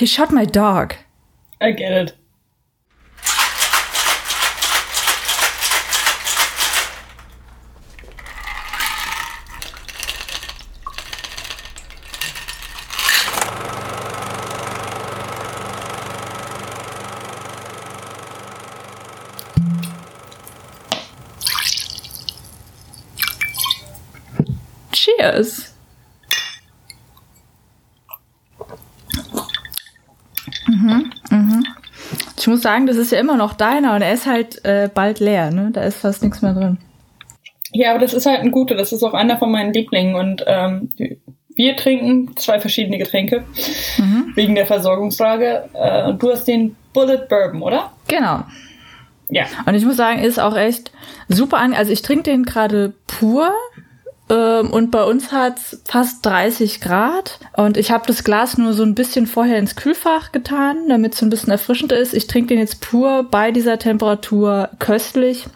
He shot my dog. I get it. Muss sagen, das ist ja immer noch deiner und er ist halt äh, bald leer, ne? Da ist fast nichts mehr drin. Ja, aber das ist halt ein guter. Das ist auch einer von meinen Lieblingen. Und ähm, wir trinken zwei verschiedene Getränke mhm. wegen der Versorgungslage. Äh, und du hast den Bullet Bourbon, oder? Genau. Ja. Und ich muss sagen, ist auch echt super an. Also ich trinke den gerade pur. Ähm, und bei uns hat's fast 30 Grad. Und ich habe das Glas nur so ein bisschen vorher ins Kühlfach getan, damit es so ein bisschen erfrischend ist. Ich trinke den jetzt pur bei dieser Temperatur köstlich.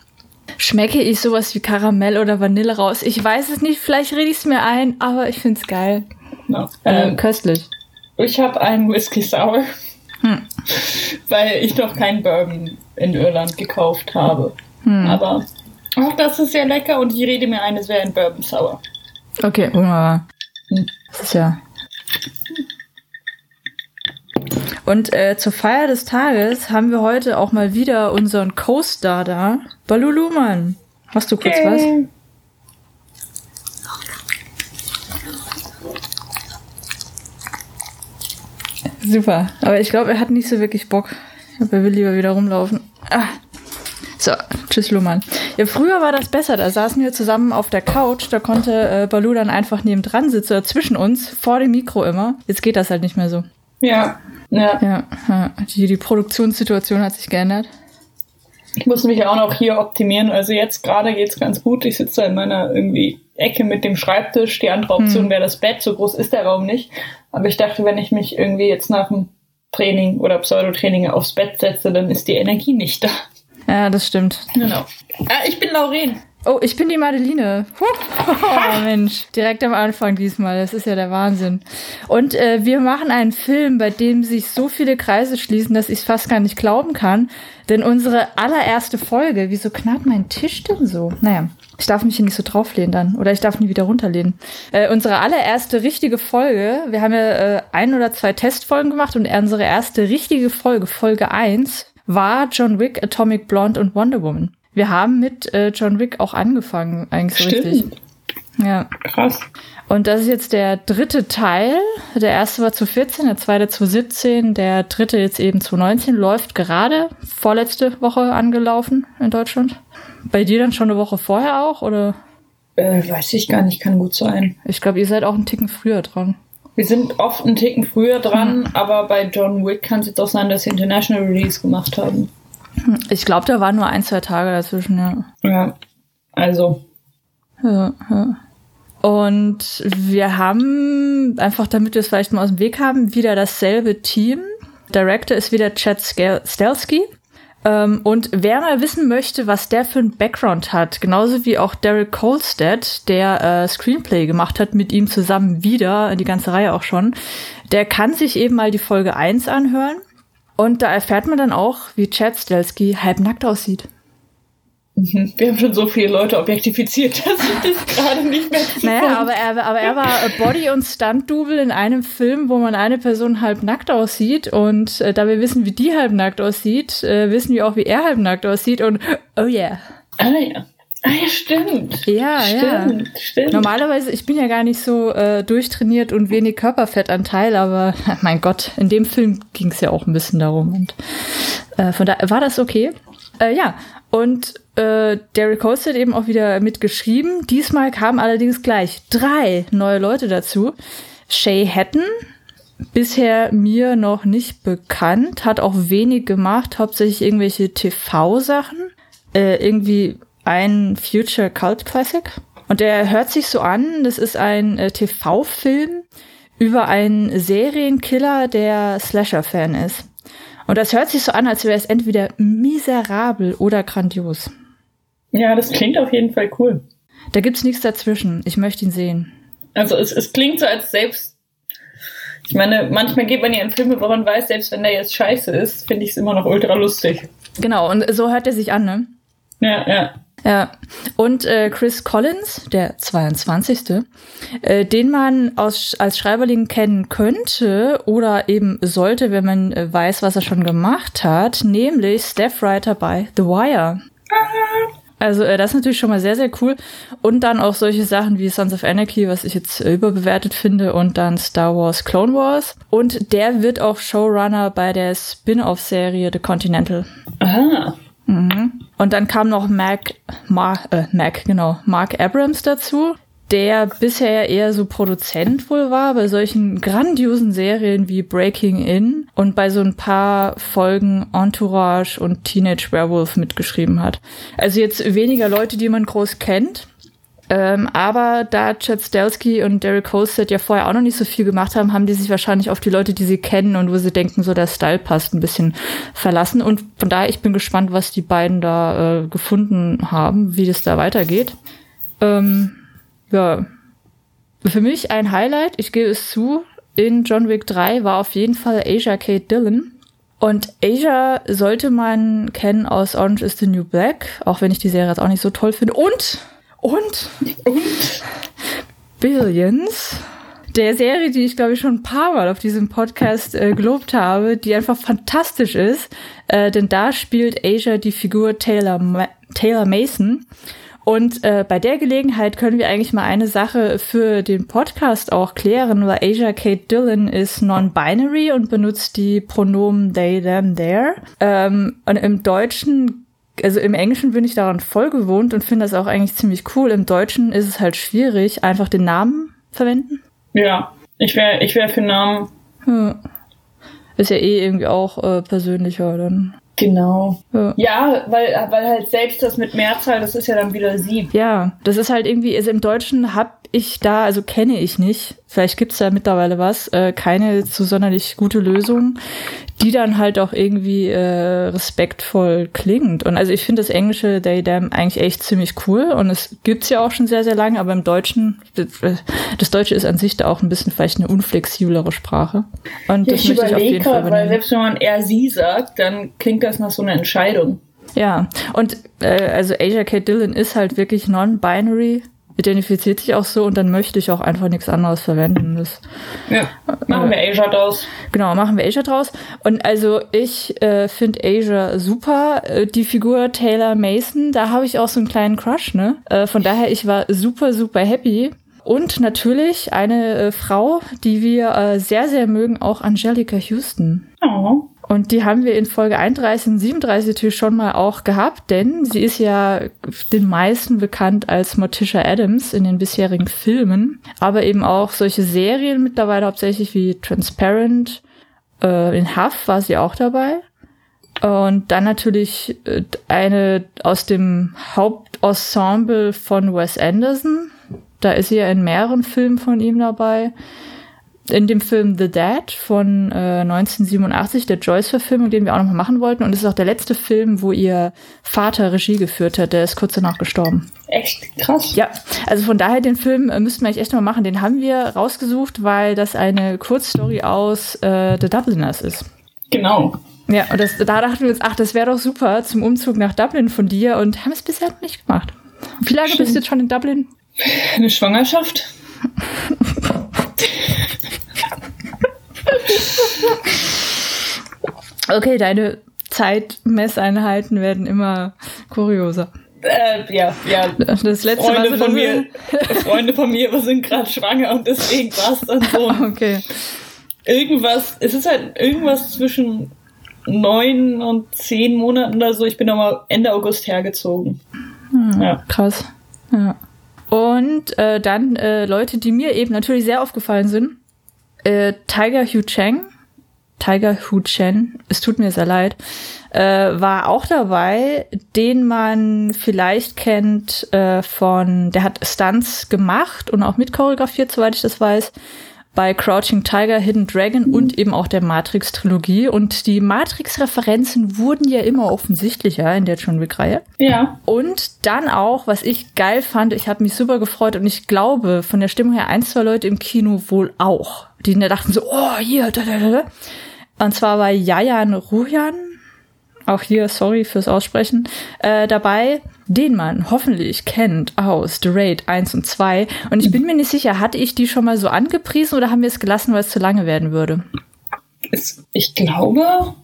Schmecke ich sowas wie Karamell oder Vanille raus? Ich weiß es nicht, vielleicht rede ich es mir ein, aber ich finde es geil. No. Ähm, ähm, köstlich. Ich habe einen Whisky Sour, hm. weil ich noch keinen Bourbon in Irland gekauft habe. Hm. Aber auch das ist sehr lecker und ich rede mir ein, es wäre ein Bourbon Sour. Okay, wunderbar. Hm. Das ist ja. Und äh, zur Feier des Tages haben wir heute auch mal wieder unseren Co-Star da. Balulu, Mann. Hast du kurz okay. was? Super. Aber ich glaube, er hat nicht so wirklich Bock. Ich glaube, er will lieber wieder rumlaufen. Ah. So, tschüss Luhmann. Ja, früher war das besser. Da saßen wir zusammen auf der Couch. Da konnte äh, Balu dann einfach nebendran sitzen, oder zwischen uns, vor dem Mikro immer. Jetzt geht das halt nicht mehr so. Ja, ja. Ja, die, die Produktionssituation hat sich geändert. Ich muss mich auch noch hier optimieren. Also jetzt gerade geht's ganz gut. Ich sitze in meiner irgendwie Ecke mit dem Schreibtisch. Die andere Option hm. wäre das Bett. So groß ist der Raum nicht. Aber ich dachte, wenn ich mich irgendwie jetzt nach dem Training oder Pseudotraining aufs Bett setze, dann ist die Energie nicht da. Ja, das stimmt. Genau. Ah, ich bin Lauren. Oh, ich bin die Madeline. Oh, Mensch, direkt am Anfang diesmal. Das ist ja der Wahnsinn. Und äh, wir machen einen Film, bei dem sich so viele Kreise schließen, dass ich es fast gar nicht glauben kann. Denn unsere allererste Folge, wieso knarrt mein Tisch denn so? Naja, ich darf mich hier nicht so drauflehnen dann. Oder ich darf nie wieder runterlehnen. Äh, unsere allererste richtige Folge, wir haben ja äh, ein oder zwei Testfolgen gemacht und unsere erste richtige Folge, Folge 1, war John Wick, Atomic Blonde und Wonder Woman. Wir haben mit äh, John Wick auch angefangen, eigentlich so Stimmt. richtig. Ja. Krass. Und das ist jetzt der dritte Teil. Der erste war zu 14, der zweite zu 17, der dritte jetzt eben zu 19, läuft gerade vorletzte Woche angelaufen in Deutschland. Bei dir dann schon eine Woche vorher auch, oder? Äh, weiß ich gar nicht, kann gut sein. Ich glaube, ihr seid auch einen Ticken früher dran. Wir sind oft einen Ticken früher dran, hm. aber bei John Wick kann es jetzt auch sein, dass sie International Release gemacht haben. Ich glaube, da waren nur ein, zwei Tage dazwischen, ja. Ja, also. Ja, ja. Und wir haben, einfach damit wir es vielleicht mal aus dem Weg haben, wieder dasselbe Team. Director ist wieder Chad Stelsky. Ähm, und wer mal wissen möchte, was der für einen Background hat, genauso wie auch Derek Kolstad, der äh, Screenplay gemacht hat, mit ihm zusammen wieder, die ganze Reihe auch schon, der kann sich eben mal die Folge 1 anhören. Und da erfährt man dann auch, wie Chad Stelsky halbnackt aussieht. Wir haben schon so viele Leute objektifiziert, dass ich das gerade nicht mehr Naja, aber er, aber er war Body- und Stunt-Double in einem Film, wo man eine Person halbnackt aussieht. Und äh, da wir wissen, wie die halbnackt aussieht, äh, wissen wir auch, wie er halbnackt aussieht. Und oh yeah. Ah ja. Ah ja, stimmt. Ja, stimmt, ja. Stimmt. Normalerweise, ich bin ja gar nicht so äh, durchtrainiert und wenig Körperfettanteil, aber mein Gott, in dem Film ging es ja auch ein bisschen darum. Und äh, von da war das okay. Äh, ja, und äh, Derek Holst hat eben auch wieder mitgeschrieben. Diesmal kamen allerdings gleich drei neue Leute dazu. Shay Hatton, bisher mir noch nicht bekannt, hat auch wenig gemacht, hauptsächlich irgendwelche TV-Sachen. Äh, irgendwie ein Future Cult Classic. Und der hört sich so an, das ist ein äh, TV-Film über einen Serienkiller, der Slasher-Fan ist. Und das hört sich so an, als wäre es entweder miserabel oder grandios. Ja, das klingt auf jeden Fall cool. Da gibt's nichts dazwischen. Ich möchte ihn sehen. Also es, es klingt so, als selbst Ich meine, manchmal geht man ja in Filme, wo man weiß, selbst wenn der jetzt scheiße ist, finde ich es immer noch ultra lustig. Genau, und so hört er sich an, ne? Ja, ja. Ja, und äh, Chris Collins, der 22., äh, den man aus, als Schreiberling kennen könnte oder eben sollte, wenn man äh, weiß, was er schon gemacht hat, nämlich Staff Writer bei The Wire. Also äh, das ist natürlich schon mal sehr, sehr cool. Und dann auch solche Sachen wie Sons of Anarchy, was ich jetzt äh, überbewertet finde, und dann Star Wars Clone Wars. Und der wird auch Showrunner bei der Spin-off-Serie The Continental. Aha. Mhm. Und dann kam noch Mac, Mark, äh, Mac, genau, Mark Abrams dazu, der bisher eher so Produzent wohl war bei solchen grandiosen Serien wie Breaking In und bei so ein paar Folgen Entourage und Teenage Werewolf mitgeschrieben hat. Also jetzt weniger Leute, die man groß kennt, ähm, aber da Chad Stelsky und Derek Holstead ja vorher auch noch nicht so viel gemacht haben, haben die sich wahrscheinlich auf die Leute, die sie kennen und wo sie denken, so der Style passt, ein bisschen verlassen. Und von daher, ich bin gespannt, was die beiden da äh, gefunden haben, wie das da weitergeht. Ähm, ja, für mich ein Highlight, ich gebe es zu, in John Wick 3 war auf jeden Fall Asia Kate Dillon. Und Asia sollte man kennen aus Orange is the New Black, auch wenn ich die Serie jetzt auch nicht so toll finde. Und und, Billions, der Serie, die ich glaube ich schon ein paar Mal auf diesem Podcast äh, gelobt habe, die einfach fantastisch ist, äh, denn da spielt Asia die Figur Taylor, Ma Taylor Mason. Und äh, bei der Gelegenheit können wir eigentlich mal eine Sache für den Podcast auch klären, weil Asia Kate Dillon ist non-binary und benutzt die Pronomen they, them, their. Ähm, und im Deutschen also im Englischen bin ich daran voll gewohnt und finde das auch eigentlich ziemlich cool. Im Deutschen ist es halt schwierig, einfach den Namen verwenden. Ja, ich wäre ich wär für Namen. Ja. Ist ja eh irgendwie auch äh, persönlicher dann. Genau. Ja. ja, weil, weil halt selbst das mit Mehrzahl, das ist ja dann wieder sie. Ja, das ist halt irgendwie, also im Deutschen hab ich da, also kenne ich nicht, vielleicht gibt's da mittlerweile was, äh, keine so sonderlich gute Lösung, die dann halt auch irgendwie äh, respektvoll klingt. Und also ich finde das englische They Them eigentlich echt ziemlich cool und es gibt's ja auch schon sehr, sehr lange, aber im Deutschen, das Deutsche ist an sich da auch ein bisschen vielleicht eine unflexiblere Sprache. Und ja, das ich möchte ich auf jeden Fall weil selbst wenn man er sie sagt, dann klingt das nach so einer Entscheidung. Ja, und äh, also Asia Kate Dillon ist halt wirklich non-binary identifiziert sich auch so und dann möchte ich auch einfach nichts anderes verwenden. Das, ja, machen wir Asia draus. Genau, machen wir Asia draus. Und also ich äh, finde Asia super. Äh, die Figur Taylor Mason, da habe ich auch so einen kleinen Crush, ne? Äh, von daher, ich war super, super happy. Und natürlich eine äh, Frau, die wir äh, sehr, sehr mögen, auch Angelica Houston. Oh. Und die haben wir in Folge 31 und 37 natürlich schon mal auch gehabt, denn sie ist ja den meisten bekannt als Morticia Adams in den bisherigen Filmen, aber eben auch solche Serien mittlerweile hauptsächlich wie Transparent, äh, in Huff war sie auch dabei. Und dann natürlich äh, eine aus dem Hauptensemble von Wes Anderson. Da ist sie ja in mehreren Filmen von ihm dabei in dem Film The Dad von äh, 1987, der Joyce-Verfilmung, den wir auch nochmal machen wollten. Und es ist auch der letzte Film, wo ihr Vater Regie geführt hat. Der ist kurz danach gestorben. Echt krass. Ja, also von daher den Film äh, müssten wir eigentlich echt nochmal machen. Den haben wir rausgesucht, weil das eine Kurzstory aus äh, The Dubliners ist. Genau. Ja, und das, da dachten wir uns, ach, das wäre doch super zum Umzug nach Dublin von dir und haben es bisher noch nicht gemacht. Wie lange Stimmt. bist du jetzt schon in Dublin? Eine Schwangerschaft. okay, deine Zeitmesseinheiten werden immer kurioser. Äh, ja, ja. Das letzte Freunde Mal von mir, Freunde von mir sind gerade schwanger und deswegen war es dann so. Okay. Irgendwas, es ist halt irgendwas zwischen neun und zehn Monaten oder so. Ich bin nochmal Ende August hergezogen. Hm, ja. Krass. Ja. Und äh, dann äh, Leute, die mir eben natürlich sehr aufgefallen sind. Äh, Tiger Hu Chang, Tiger Hu Chen, es tut mir sehr leid, äh, war auch dabei, den man vielleicht kennt äh, von, der hat Stunts gemacht und auch mit choreografiert, soweit ich das weiß. Bei Crouching Tiger, Hidden Dragon und eben auch der Matrix-Trilogie. Und die Matrix-Referenzen wurden ja immer offensichtlicher in der John Wick-Reihe. Ja. Und dann auch, was ich geil fand, ich habe mich super gefreut und ich glaube, von der Stimmung her, ein, zwei Leute im Kino wohl auch. Die da dachten so, oh, hier, da, da, da. Und zwar war Jajan Rujan, auch hier, sorry fürs Aussprechen, äh, dabei, den man hoffentlich kennt aus The Raid 1 und 2. Und ich bin mir nicht sicher, hatte ich die schon mal so angepriesen oder haben wir es gelassen, weil es zu lange werden würde? Ich glaube.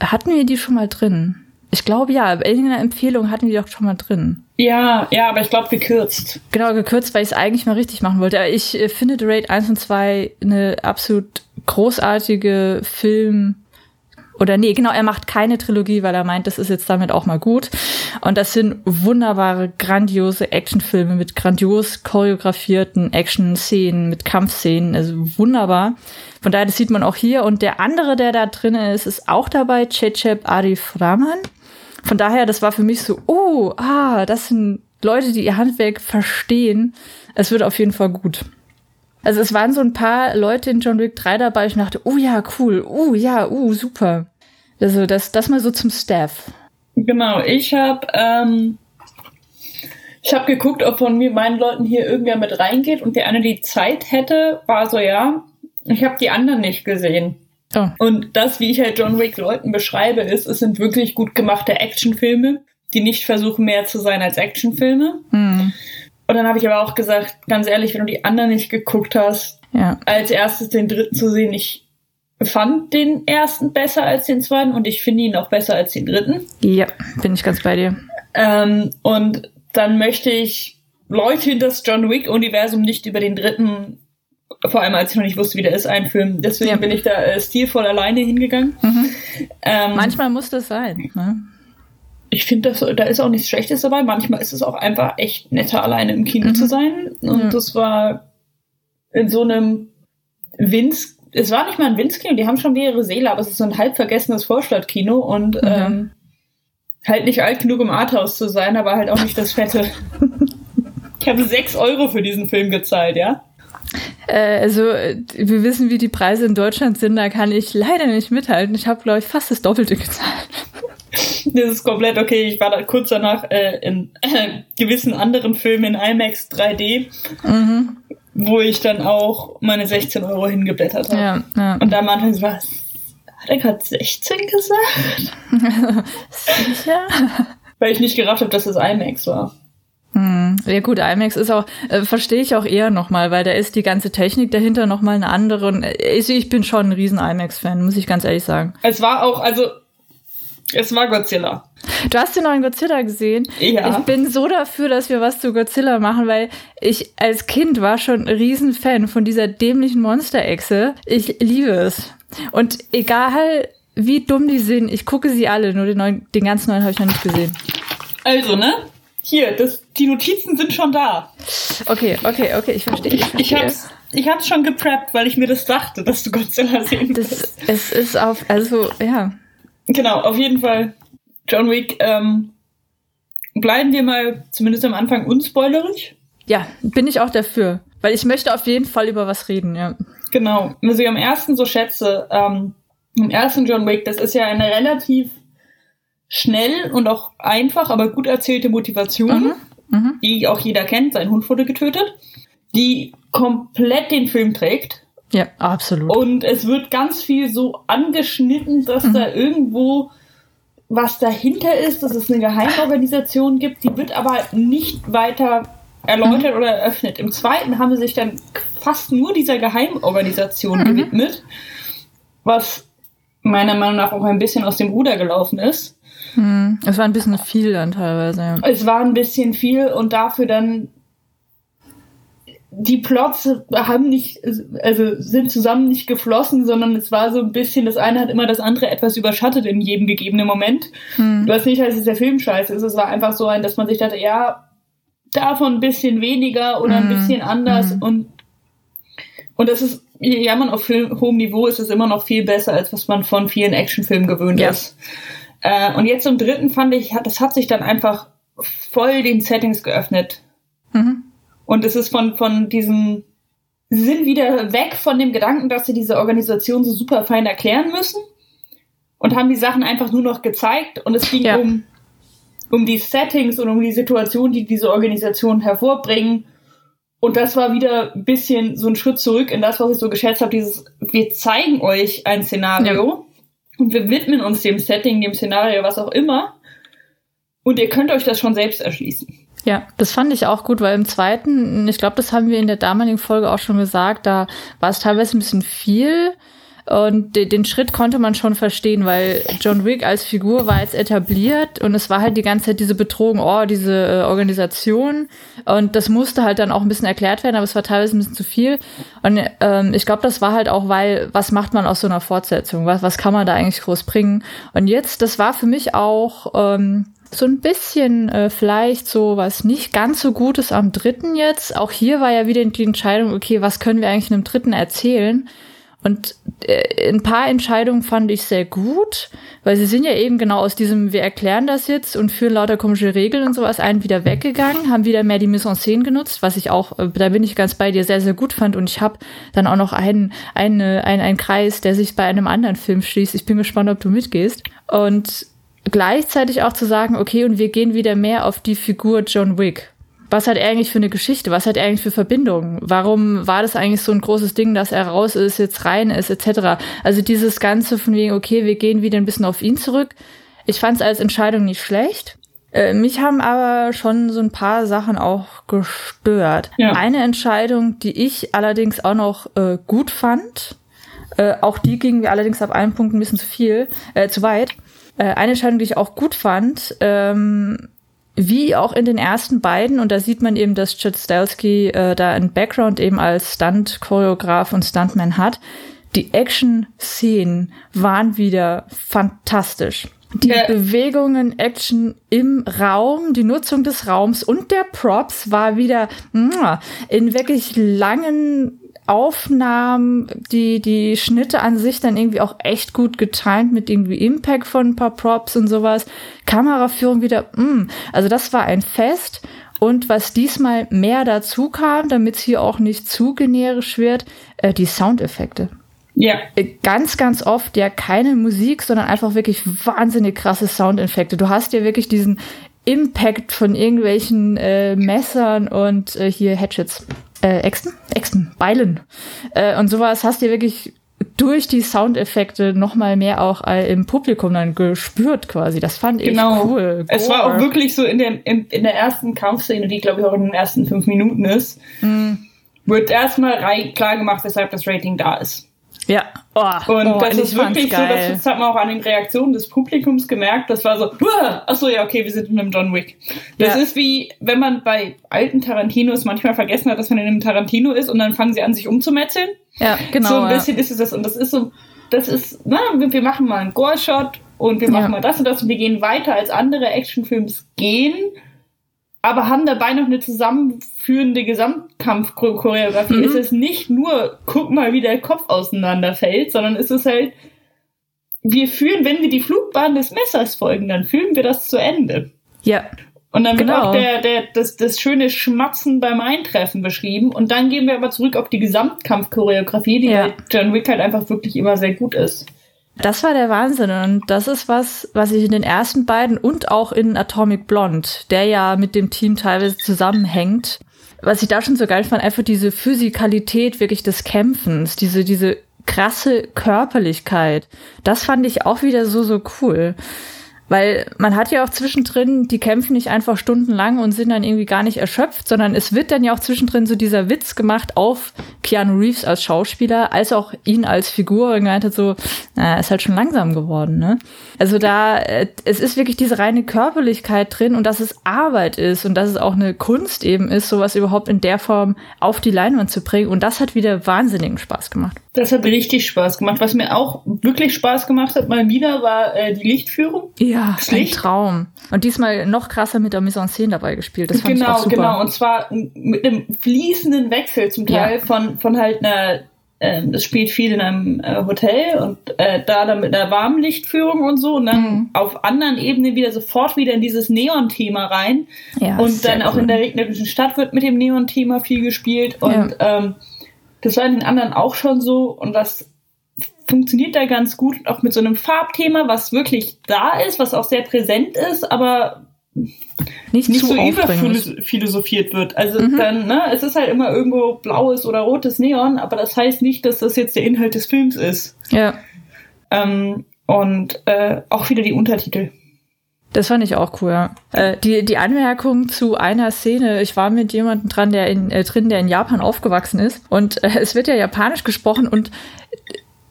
Hatten wir die schon mal drin? Ich glaube ja, in irgendeiner Empfehlung hatten wir die doch schon mal drin. Ja, ja, aber ich glaube gekürzt. Genau, gekürzt, weil ich es eigentlich mal richtig machen wollte. Aber ich äh, finde The Raid 1 und 2 eine absolut großartige Film- oder nee, genau, er macht keine Trilogie, weil er meint, das ist jetzt damit auch mal gut. Und das sind wunderbare, grandiose Actionfilme mit grandios choreografierten Action-Szenen, mit Kampfszenen, also wunderbar. Von daher, das sieht man auch hier. Und der andere, der da drin ist, ist auch dabei, Cecep Arif Rahman. Von daher, das war für mich so, oh, ah, das sind Leute, die ihr Handwerk verstehen. Es wird auf jeden Fall gut. Also es waren so ein paar Leute in John Wick 3 dabei, ich dachte, oh ja, cool, oh ja, oh super. Also das, das mal so zum Staff. Genau, ich habe ähm, ich habe geguckt, ob von mir meinen Leuten hier irgendwer mit reingeht und der eine die Zeit hätte, war so ja. Ich habe die anderen nicht gesehen. Oh. Und das, wie ich halt John Wick Leuten beschreibe, ist, es sind wirklich gut gemachte Actionfilme, die nicht versuchen mehr zu sein als Actionfilme. Mhm. Und dann habe ich aber auch gesagt, ganz ehrlich, wenn du die anderen nicht geguckt hast, ja. als erstes den dritten zu sehen, ich fand den ersten besser als den zweiten und ich finde ihn auch besser als den dritten. Ja, bin ich ganz bei dir. Ähm, und dann möchte ich Leute in das John Wick-Universum nicht über den dritten, vor allem als ich noch nicht wusste, wie der ist, einfilmen. Deswegen ja. bin ich da äh, stilvoll alleine hingegangen. Mhm. Ähm, Manchmal muss das sein. Ne? ich finde, da ist auch nichts Schlechtes dabei. Manchmal ist es auch einfach echt netter, alleine im Kino mhm. zu sein. Und ja. das war in so einem Winz, es war nicht mal ein Winzkino, die haben schon mehrere Seele, aber es ist so ein halb vergessenes Vorstadtkino und mhm. ähm, halt nicht alt genug, um Arthouse zu sein, aber halt auch nicht das Fette. ich habe sechs Euro für diesen Film gezahlt, ja? Äh, also, wir wissen, wie die Preise in Deutschland sind, da kann ich leider nicht mithalten. Ich habe, glaube ich, fast das Doppelte gezahlt. Das ist komplett okay. Ich war da kurz danach äh, in äh, gewissen anderen Filmen in IMAX 3D, mhm. Wo ich dann auch meine 16 Euro hingeblättert habe. Ja, ja. Und da am Anfang so, was? Hat er gerade 16 gesagt? Sicher? Weil ich nicht gerafft habe, dass es IMAX war. Hm. Ja gut, IMAX ist auch, äh, verstehe ich auch eher nochmal, weil da ist die ganze Technik dahinter nochmal eine andere. Und äh, ich, ich bin schon ein riesen IMAX-Fan, muss ich ganz ehrlich sagen. Es war auch, also es war Godzilla. Du hast den neuen Godzilla gesehen? Ja. Ich bin so dafür, dass wir was zu Godzilla machen, weil ich als Kind war schon ein Riesenfan von dieser dämlichen Monsterechse. Ich liebe es. Und egal wie dumm die sind, ich gucke sie alle, nur den, neuen, den ganzen neuen habe ich noch nicht gesehen. Also, ne? Hier, das, die Notizen sind schon da. Okay, okay, okay, ich verstehe. Ich, ich, ich hab's, ich hab's schon gepreppt, weil ich mir das dachte, dass du Godzilla sehen das, Es ist auf, also, ja. Genau, auf jeden Fall. John Wick, ähm, bleiben wir mal zumindest am Anfang unspoilerig. Ja, bin ich auch dafür. Weil ich möchte auf jeden Fall über was reden, ja. Genau. Was ich am ersten so schätze, ähm, im ersten John Wick, das ist ja eine relativ schnell und auch einfach, aber gut erzählte Motivation, mhm. Mhm. die auch jeder kennt, sein Hund wurde getötet, die komplett den Film trägt. Ja, absolut. Und es wird ganz viel so angeschnitten, dass mhm. da irgendwo was dahinter ist, dass es eine Geheimorganisation gibt, die wird aber nicht weiter erläutert mhm. oder eröffnet. Im zweiten haben sie sich dann fast nur dieser Geheimorganisation mhm. gewidmet, was meiner Meinung nach auch ein bisschen aus dem Ruder gelaufen ist. Mhm. Es war ein bisschen viel dann teilweise. Ja. Es war ein bisschen viel und dafür dann die Plots haben nicht, also sind zusammen nicht geflossen, sondern es war so ein bisschen, das eine hat immer das andere etwas überschattet in jedem gegebenen Moment. Hm. Was nicht heißt, dass der Film scheiße ist. Es war einfach so ein, dass man sich dachte, ja, davon ein bisschen weniger oder ein hm. bisschen anders hm. und, und das ist, ja, man auf hohem Niveau ist es immer noch viel besser, als was man von vielen Actionfilmen gewöhnt ja. ist. Äh, und jetzt zum dritten fand ich, das hat sich dann einfach voll den Settings geöffnet. Und es ist von, von diesen sind wieder weg von dem Gedanken, dass sie diese Organisation so super fein erklären müssen und haben die Sachen einfach nur noch gezeigt und es ging ja. um, um die Settings und um die Situation, die diese Organisation hervorbringen. Und das war wieder ein bisschen so ein Schritt zurück in das, was ich so geschätzt habe, dieses, wir zeigen euch ein Szenario ja. und wir widmen uns dem Setting, dem Szenario, was auch immer. Und ihr könnt euch das schon selbst erschließen. Ja, das fand ich auch gut, weil im zweiten, ich glaube, das haben wir in der damaligen Folge auch schon gesagt, da war es teilweise ein bisschen viel. Und de den Schritt konnte man schon verstehen, weil John Wick als Figur war jetzt etabliert und es war halt die ganze Zeit diese Betrogen, oh, diese äh, Organisation. Und das musste halt dann auch ein bisschen erklärt werden, aber es war teilweise ein bisschen zu viel. Und ähm, ich glaube, das war halt auch, weil, was macht man aus so einer Fortsetzung? Was, was kann man da eigentlich groß bringen? Und jetzt, das war für mich auch ähm, so ein bisschen äh, vielleicht so was nicht ganz so Gutes am dritten jetzt. Auch hier war ja wieder die Entscheidung, okay, was können wir eigentlich einem dritten erzählen? Und äh, ein paar Entscheidungen fand ich sehr gut, weil sie sind ja eben genau aus diesem, wir erklären das jetzt und führen lauter komische Regeln und sowas ein, wieder weggegangen, haben wieder mehr die Mise en scène genutzt, was ich auch, äh, da bin ich ganz bei dir, sehr, sehr gut fand. Und ich habe dann auch noch einen, eine, einen, einen Kreis, der sich bei einem anderen Film schließt. Ich bin gespannt, ob du mitgehst. Und gleichzeitig auch zu sagen, okay, und wir gehen wieder mehr auf die Figur John Wick. Was hat er eigentlich für eine Geschichte? Was hat er eigentlich für Verbindungen? Warum war das eigentlich so ein großes Ding, dass er raus ist, jetzt rein ist, etc.? Also dieses Ganze von wegen, okay, wir gehen wieder ein bisschen auf ihn zurück. Ich fand es als Entscheidung nicht schlecht. Äh, mich haben aber schon so ein paar Sachen auch gestört. Ja. Eine Entscheidung, die ich allerdings auch noch äh, gut fand, äh, auch die ging mir allerdings ab einem Punkt ein bisschen zu viel, äh, zu weit eine Entscheidung, die ich auch gut fand, ähm, wie auch in den ersten beiden, und da sieht man eben, dass Chad Stahelski äh, da einen Background eben als Stunt-Choreograf und Stuntman hat. Die Action-Szenen waren wieder fantastisch. Die ja. Bewegungen, Action im Raum, die Nutzung des Raums und der Props war wieder in wirklich langen Aufnahmen, die, die Schnitte an sich dann irgendwie auch echt gut getimt mit irgendwie Impact von ein paar Props und sowas. Kameraführung wieder, mh. Mm. Also das war ein Fest. Und was diesmal mehr dazu kam, damit es hier auch nicht zu generisch wird, äh, die Soundeffekte. Ja. Äh, ganz, ganz oft ja keine Musik, sondern einfach wirklich wahnsinnig krasse Soundeffekte. Du hast ja wirklich diesen Impact von irgendwelchen äh, Messern und äh, hier Hatchets äh, Äxten, Äxten, Beilen äh, und sowas hast du wirklich durch die Soundeffekte noch mal mehr auch im Publikum dann gespürt quasi. Das fand ich genau. cool. Gore. Es war auch wirklich so in der, in, in der ersten Kampfszene, die glaube ich auch in den ersten fünf Minuten ist, mm. wird erstmal klar gemacht, weshalb das Rating da ist. Ja. Oh, und oh, das ist wirklich so, das, das, hat man auch an den Reaktionen des Publikums gemerkt. Das war so, ach so, ja, okay, wir sind in einem John Wick. Das ja. ist wie, wenn man bei alten Tarantinos manchmal vergessen hat, dass man in einem Tarantino ist und dann fangen sie an, sich umzumetzeln. Ja, genau. So ein bisschen ja. ist es das. Und das ist so, das ist, na, wir machen mal einen Gore-Shot und wir machen ja. mal das und das und wir gehen weiter als andere Actionfilms gehen aber haben dabei noch eine zusammenführende Gesamtkampfchoreografie. Mhm. Ist es nicht nur, guck mal, wie der Kopf auseinanderfällt, sondern ist es halt, wir führen, wenn wir die Flugbahn des Messers folgen, dann führen wir das zu Ende. Ja. Und dann wird genau. auch der, der, das, das schöne Schmatzen beim Eintreffen beschrieben. Und dann gehen wir aber zurück auf die Gesamtkampfchoreografie, die ja. John Wick halt einfach wirklich immer sehr gut ist. Das war der Wahnsinn und das ist was, was ich in den ersten beiden und auch in Atomic Blonde, der ja mit dem Team teilweise zusammenhängt, was ich da schon so geil fand, einfach diese Physikalität wirklich des Kämpfens, diese, diese krasse Körperlichkeit. Das fand ich auch wieder so, so cool. Weil man hat ja auch zwischendrin, die kämpfen nicht einfach stundenlang und sind dann irgendwie gar nicht erschöpft, sondern es wird dann ja auch zwischendrin so dieser Witz gemacht auf Keanu Reeves als Schauspieler, als auch ihn als Figur und gemeint hat so, na, ist halt schon langsam geworden, ne? Also da, äh, es ist wirklich diese reine Körperlichkeit drin und dass es Arbeit ist und dass es auch eine Kunst eben ist, sowas überhaupt in der Form auf die Leinwand zu bringen und das hat wieder wahnsinnigen Spaß gemacht. Das hat richtig Spaß gemacht. Was mir auch wirklich Spaß gemacht hat, mal wieder, war äh, die Lichtführung. Ja, das ein Traum. Und diesmal noch krasser mit der Mise en scène dabei gespielt. Das fand genau, ich auch super. genau. Und zwar mit einem fließenden Wechsel zum Teil ja. von, von halt einer ähm, das spielt viel in einem äh, Hotel und äh, da dann mit einer Warmlichtführung und so und dann mhm. auf anderen Ebenen wieder sofort wieder in dieses Neon-Thema rein. Ja, und dann auch cool. in der regnerischen Stadt wird mit dem Neon-Thema viel gespielt und ja. ähm, Das war in den anderen auch schon so und das funktioniert da ganz gut, auch mit so einem Farbthema, was wirklich da ist, was auch sehr präsent ist, aber nicht, nicht so überphilosophiert wird. Also mhm. dann, ne, es ist halt immer irgendwo blaues oder rotes Neon, aber das heißt nicht, dass das jetzt der Inhalt des Films ist. Ja. Ähm, und äh, auch wieder die Untertitel. Das fand ich auch cool. Äh, die, die Anmerkung zu einer Szene, ich war mit jemandem dran, der in, äh, drin, der in Japan aufgewachsen ist. Und äh, es wird ja japanisch gesprochen und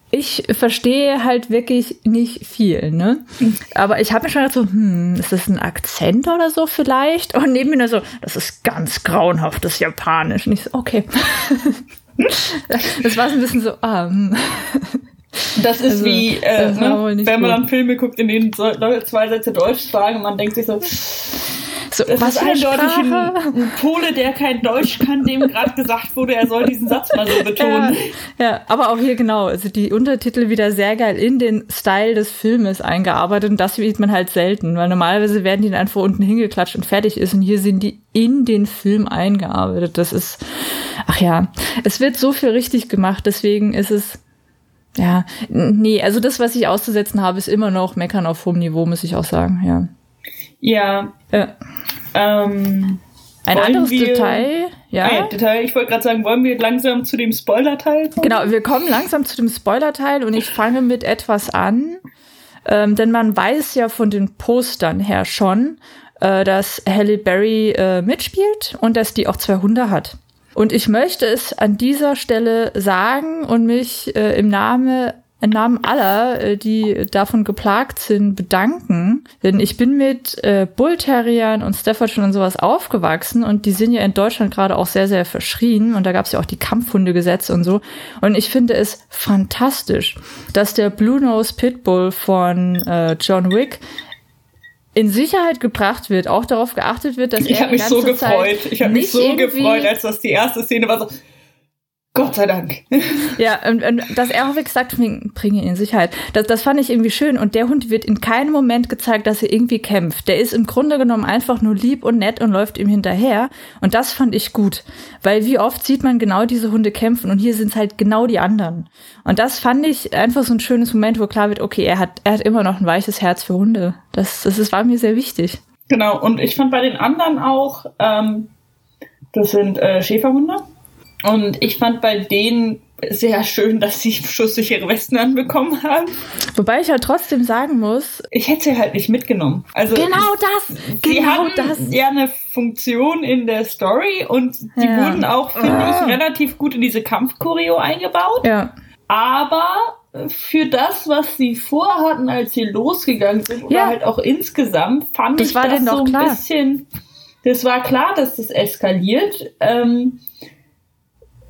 ich verstehe halt wirklich nicht viel, ne? Aber ich habe mir schon gedacht so, hm, ist das ein Akzent oder so vielleicht? Und neben mir so, das ist ganz grauenhaftes Japanisch. Und ich so, okay. das war so ein bisschen so, ah, hm. Das ist also, wie, äh, ne, wenn man dann Filme guckt, in denen zwei Sätze Deutsch sagen, man denkt sich so, so, das was ist eindeutig ein, ein, Pole, der kein Deutsch kann, dem gerade gesagt wurde, er soll diesen Satz mal so betonen. Ja, ja, aber auch hier genau, also die Untertitel wieder sehr geil in den Style des Filmes eingearbeitet und das sieht man halt selten, weil normalerweise werden die dann einfach unten hingeklatscht und fertig ist und hier sind die in den Film eingearbeitet. Das ist, ach ja, es wird so viel richtig gemacht, deswegen ist es ja, nee, also das, was ich auszusetzen habe, ist immer noch Meckern auf hohem Niveau, muss ich auch sagen, ja. Ja. ja. Ähm, Ein anderes wir, Detail, ja. Ah, ja Detail. Ich wollte gerade sagen, wollen wir langsam zu dem Spoiler-Teil kommen? Genau, wir kommen langsam zu dem Spoiler-Teil und ich fange mit etwas an, ähm, denn man weiß ja von den Postern her schon, äh, dass Halle Berry äh, mitspielt und dass die auch zwei Hunde hat. Und ich möchte es an dieser Stelle sagen und mich äh, im Namen im Namen aller, äh, die davon geplagt sind, bedanken. Denn ich bin mit äh, Bull Terriern und Staffordshire und sowas aufgewachsen und die sind ja in Deutschland gerade auch sehr, sehr verschrien und da gab es ja auch die Kampfhundegesetze und so. Und ich finde es fantastisch, dass der Blue Nose Pitbull von äh, John Wick in Sicherheit gebracht wird, auch darauf geachtet wird, dass ich er mich so gefreut. ich habe mich so gefreut, als das die erste Szene war so. Gott sei Dank. Ja, und, und dass er wirklich sagt, bringe ihn in Sicherheit. Das, das fand ich irgendwie schön. Und der Hund wird in keinem Moment gezeigt, dass er irgendwie kämpft. Der ist im Grunde genommen einfach nur lieb und nett und läuft ihm hinterher. Und das fand ich gut. Weil wie oft sieht man genau diese Hunde kämpfen und hier sind es halt genau die anderen. Und das fand ich einfach so ein schönes Moment, wo klar wird, okay, er hat, er hat immer noch ein weiches Herz für Hunde. Das, das, das war mir sehr wichtig. Genau, und ich fand bei den anderen auch, ähm, das sind äh, Schäferhunde. Und ich fand bei denen sehr schön, dass sie schusssichere Westen anbekommen haben. Wobei ich halt trotzdem sagen muss. Ich hätte sie halt nicht mitgenommen. Also genau das. Sie genau das. ja eine Funktion in der Story und die ja. wurden auch, finde ah. ich, relativ gut in diese Kampfchoreo eingebaut. Ja. Aber für das, was sie vorhatten, als sie losgegangen sind, oder ja. halt auch insgesamt, fand das ich das so ein klar. bisschen. Das war klar, dass das eskaliert. Ähm,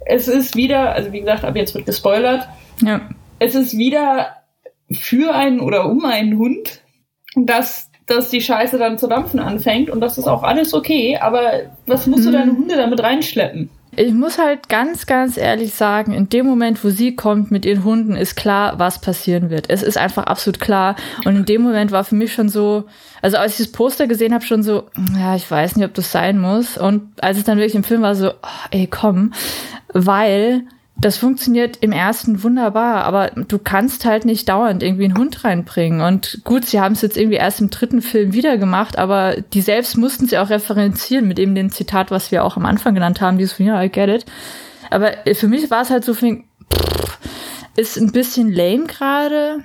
es ist wieder, also wie gesagt, ab jetzt wird gespoilert. Ja. Es ist wieder für einen oder um einen Hund, dass, dass die Scheiße dann zu dampfen anfängt und das ist auch alles okay, aber was musst du deine mhm. Hunde damit reinschleppen? Ich muss halt ganz, ganz ehrlich sagen, in dem Moment, wo sie kommt mit ihren Hunden, ist klar, was passieren wird. Es ist einfach absolut klar. Und in dem Moment war für mich schon so, also als ich das Poster gesehen habe, schon so, ja, ich weiß nicht, ob das sein muss. Und als es dann wirklich im Film war, so, oh, ey, komm weil das funktioniert im ersten wunderbar, aber du kannst halt nicht dauernd irgendwie einen Hund reinbringen. Und gut, sie haben es jetzt irgendwie erst im dritten Film wieder gemacht, aber die selbst mussten sie auch referenzieren mit eben dem Zitat, was wir auch am Anfang genannt haben, dieses ja, I get it. Aber für mich war es halt so, pff, ist ein bisschen lame gerade.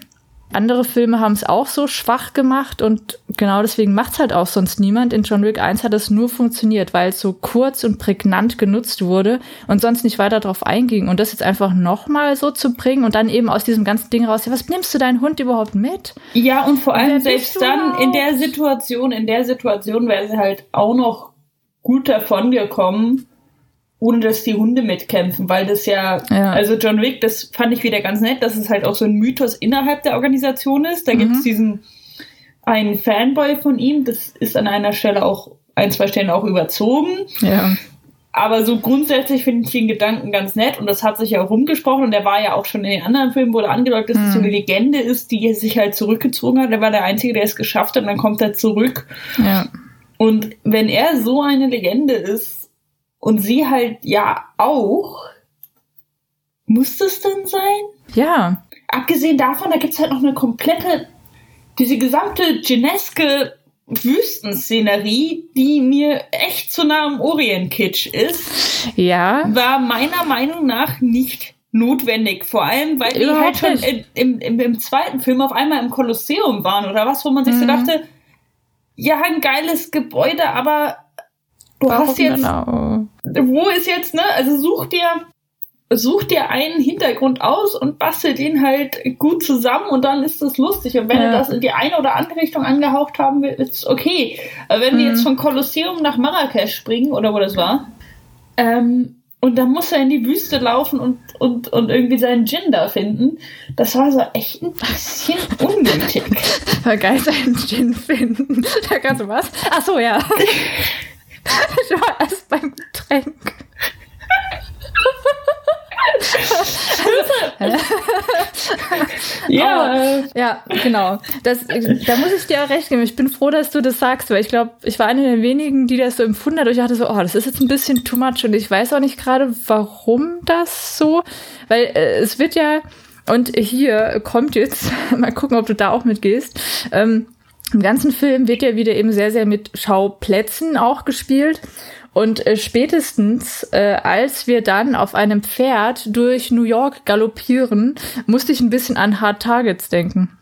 Andere Filme haben es auch so schwach gemacht und genau deswegen macht es halt auch sonst niemand. In John Wick 1 hat es nur funktioniert, weil es so kurz und prägnant genutzt wurde und sonst nicht weiter drauf einging. Und das jetzt einfach nochmal so zu bringen und dann eben aus diesem ganzen Ding raus, ja, was nimmst du deinen Hund überhaupt mit? Ja, und vor allem selbst dann in der Situation, in der Situation wäre sie halt auch noch gut davon gekommen, ohne dass die Hunde mitkämpfen, weil das ja, ja, also John Wick, das fand ich wieder ganz nett, dass es halt auch so ein Mythos innerhalb der Organisation ist. Da mhm. gibt es diesen einen Fanboy von ihm, das ist an einer Stelle auch, ein, zwei Stellen auch überzogen. Ja. Aber so grundsätzlich finde ich den Gedanken ganz nett und das hat sich ja auch rumgesprochen und der war ja auch schon in den anderen Filmen, wurde angedeutet, dass mhm. es so eine Legende ist, die sich halt zurückgezogen hat. Der war der Einzige, der es geschafft hat und dann kommt er zurück. Ja. Und wenn er so eine Legende ist, und sie halt ja auch, muss das denn sein? Ja. Abgesehen davon, da gibt's halt noch eine komplette, diese gesamte Geneske Wüstenszenerie, die mir echt zu nah am Orient-Kitsch ist, Ja. war meiner Meinung nach nicht notwendig. Vor allem, weil die halt schon in, im, im, im zweiten Film auf einmal im Kolosseum waren oder was, wo man sich so Mhm. dachte, ja, ein geiles Gebäude, aber du Warum hast jetzt genau? Wo ist jetzt, ne? Also such dir, such dir einen Hintergrund aus und bastel den halt gut zusammen und dann ist das lustig. Und wenn Ja. du das in die eine oder andere Richtung angehaucht haben willst, ist okay. Aber wenn wir Mhm. jetzt von Kolosseum nach Marrakesch springen oder wo das war, ähm, und dann muss er in die Wüste laufen und, und, und irgendwie seinen Gin da finden. Das war so echt ein bisschen unnötig. War geil seinen Gin finden. Da kannst du was? Ach so, ja. Ich war erst beim Getränk. Ja, äh, Ja, genau. Das, da muss ich dir auch recht geben. Ich bin froh, dass du das sagst, weil ich glaube, ich war eine der wenigen, die das so empfunden hat. Und ich dachte so, oh, das ist jetzt ein bisschen too much. Und ich weiß auch nicht gerade, warum das so, weil äh, es wird ja, und hier kommt jetzt, mal gucken, ob du da auch mitgehst, ähm, im ganzen Film wird ja wieder eben sehr, sehr mit Schauplätzen auch gespielt. Und äh, spätestens, äh, als wir dann auf einem Pferd durch New York galoppieren, musste ich ein bisschen an Hard Targets denken.